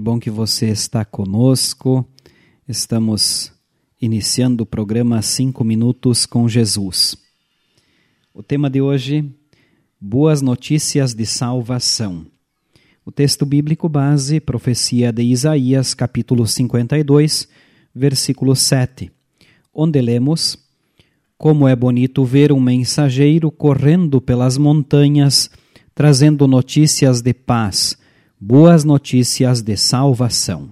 bom que você está conosco. Estamos iniciando o programa Cinco Minutos com Jesus. O tema de hoje: Boas Notícias de Salvação. O texto bíblico base, profecia de Isaías, capítulo 52, versículo 7, onde lemos: Como é bonito ver um mensageiro correndo pelas montanhas, trazendo notícias de paz boas notícias de salvação.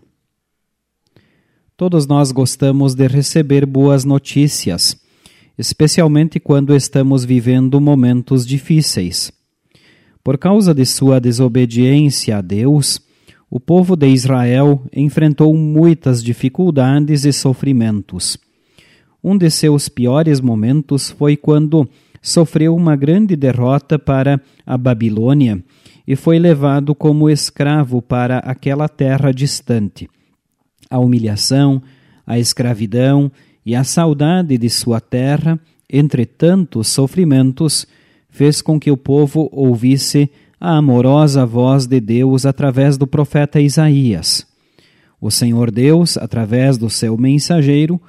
Todos nós gostamos de receber boas notícias, especialmente quando estamos vivendo momentos difíceis. Por causa de sua desobediência a Deus, o povo de Israel enfrentou muitas dificuldades e sofrimentos. Um de seus piores momentos foi quando sofreu uma grande derrota para a Babilônia e foi levado como escravo para aquela terra distante. A humilhação, a escravidão e a saudade de sua terra, entre tantos sofrimentos, fez com que o povo ouvisse a amorosa voz de Deus através do profeta Isaías. O Senhor Deus, através do seu mensageiro,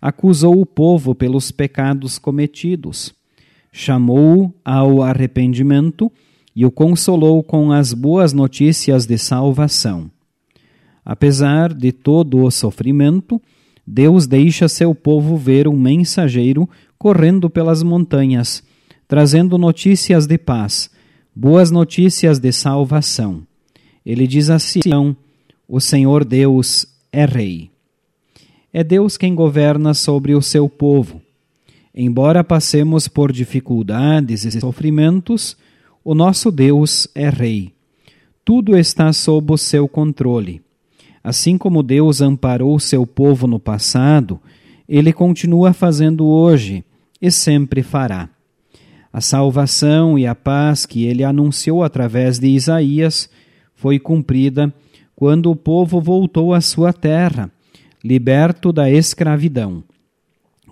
acusou o povo pelos pecados cometidos, chamou-o ao arrependimento e o consolou com as boas notícias de salvação. Apesar de todo o sofrimento, Deus deixa seu povo ver um mensageiro correndo pelas montanhas, trazendo notícias de paz, boas notícias de salvação. Ele diz a Sião: O Senhor Deus é Rei. É Deus quem governa sobre o seu povo. Embora passemos por dificuldades e sofrimentos, o nosso Deus é Rei. Tudo está sob o seu controle. Assim como Deus amparou seu povo no passado, ele continua fazendo hoje e sempre fará. A salvação e a paz que ele anunciou através de Isaías foi cumprida quando o povo voltou à sua terra, liberto da escravidão.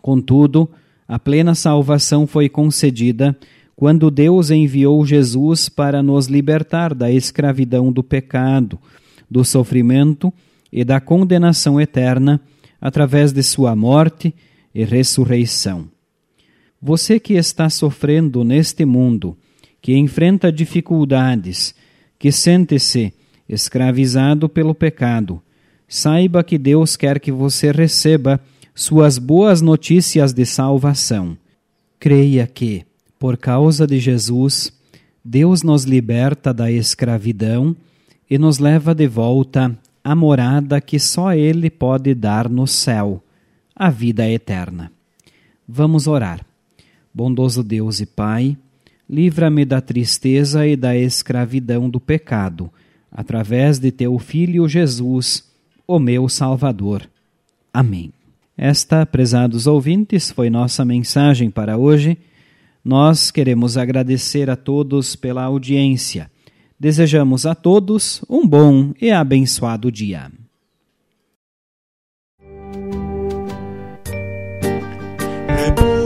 Contudo, a plena salvação foi concedida quando Deus enviou Jesus para nos libertar da escravidão do pecado, do sofrimento e da condenação eterna através de sua morte e ressurreição. Você que está sofrendo neste mundo, que enfrenta dificuldades, que sente-se escravizado pelo pecado, saiba que Deus quer que você receba suas boas notícias de salvação. Creia que, por causa de Jesus, Deus nos liberta da escravidão e nos leva de volta à morada que só Ele pode dar no céu, a vida eterna. Vamos orar. Bondoso Deus e Pai, livra-me da tristeza e da escravidão do pecado, através de teu Filho Jesus, o meu Salvador. Amém. Esta, prezados ouvintes, foi nossa mensagem para hoje. Nós queremos agradecer a todos pela audiência. Desejamos a todos um bom e abençoado dia. É